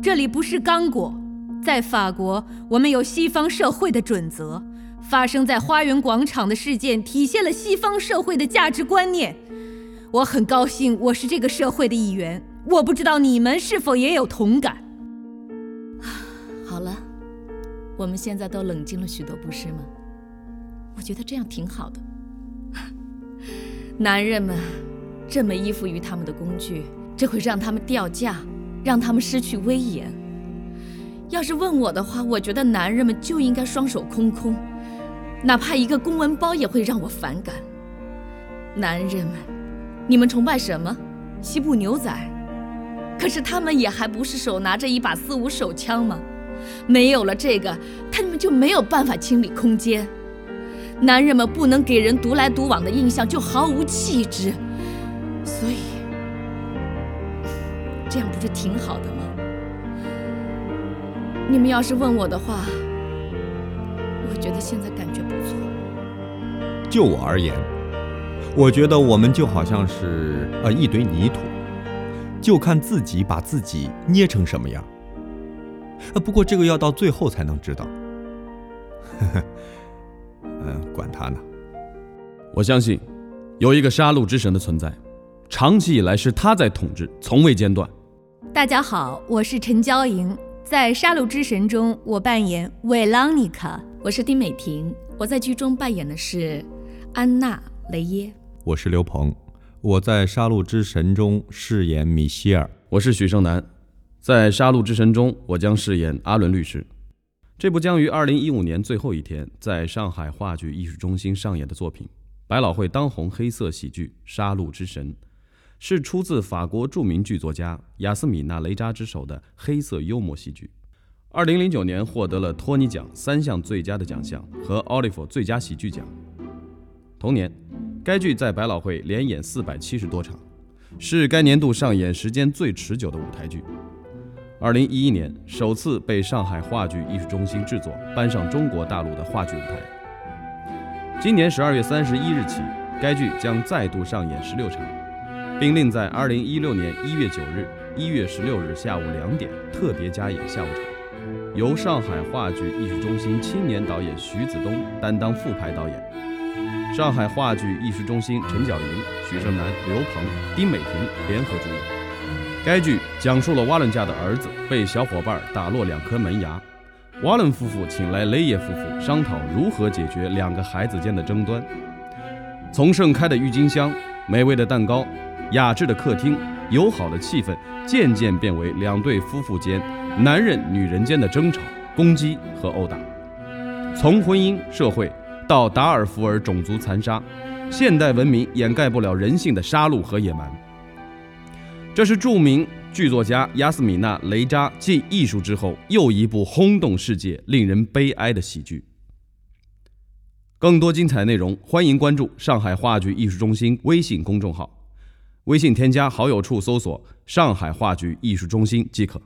这里不是刚果，在法国，我们有西方社会的准则。发生在花园广场的事件体现了西方社会的价值观念。我很高兴我是这个社会的一员。我不知道你们是否也有同感。好了，我们现在都冷静了许多，不是吗？我觉得这样挺好的。男人们这么依附于他们的工具，这会让他们掉价，让他们失去威严。要是问我的话，我觉得男人们就应该双手空空。哪怕一个公文包也会让我反感。男人们，你们崇拜什么？西部牛仔？可是他们也还不是手拿着一把四五手枪吗？没有了这个，他们就没有办法清理空间。男人们不能给人独来独往的印象，就毫无气质。所以，不是挺好的吗？你们要是问我的话。我觉得现在感觉不错。就我而言，我觉得我们就好像是呃一堆泥土，就看自己把自己捏成什么样。呃，不过这个要到最后才能知道。呵呵，嗯，管他呢。我相信有一个杀戮之神的存在，长期以来是他在统治，从未间断。大家好，我是陈娇莹，在《杀戮之神》中，我扮演维朗妮卡。我是丁美婷，我在剧中扮演的是安娜·雷耶。我是刘鹏，我在《杀戮之神》中饰演米歇尔。我是许胜男，在《杀戮之神》中我将饰演阿伦律师。这部将于二零一五年最后一天在上海话剧艺术中心上演的作品，百老汇当红黑色喜剧《杀戮之神》，是出自法国著名剧作家雅斯米娜·雷扎之手的黑色幽默戏剧。二零零九年获得了托尼奖三项最佳的奖项和奥利弗最佳喜剧奖。同年，该剧在百老汇连演四百七十多场，是该年度上演时间最持久的舞台剧。二零一一年，首次被上海话剧艺术中心制作，搬上中国大陆的话剧舞台。今年十二月三十一日起，该剧将再度上演十六场，并另在二零一六年一月九日、一月十六日下午两点特别加演下午场。由上海话剧艺术中心青年导演徐子东担当副排导演，上海话剧艺术中心陈晓莹、许胜男、刘鹏、丁美婷联合主演。该剧讲述了瓦伦家的儿子被小伙伴打落两颗门牙，瓦伦夫妇请来雷耶夫妇商讨如何解决两个孩子间的争端。从盛开的郁金香、美味的蛋糕、雅致的客厅、友好的气氛，渐渐变为两对夫妇间。男人、女人间的争吵、攻击和殴打，从婚姻、社会到达尔福尔种族残杀，现代文明掩盖不了人性的杀戮和野蛮。这是著名剧作家亚斯米娜·雷扎继《艺术》之后又一部轰动世界、令人悲哀的喜剧。更多精彩内容，欢迎关注上海话剧艺术中心微信公众号，微信添加好友处搜索“上海话剧艺术中心”即可。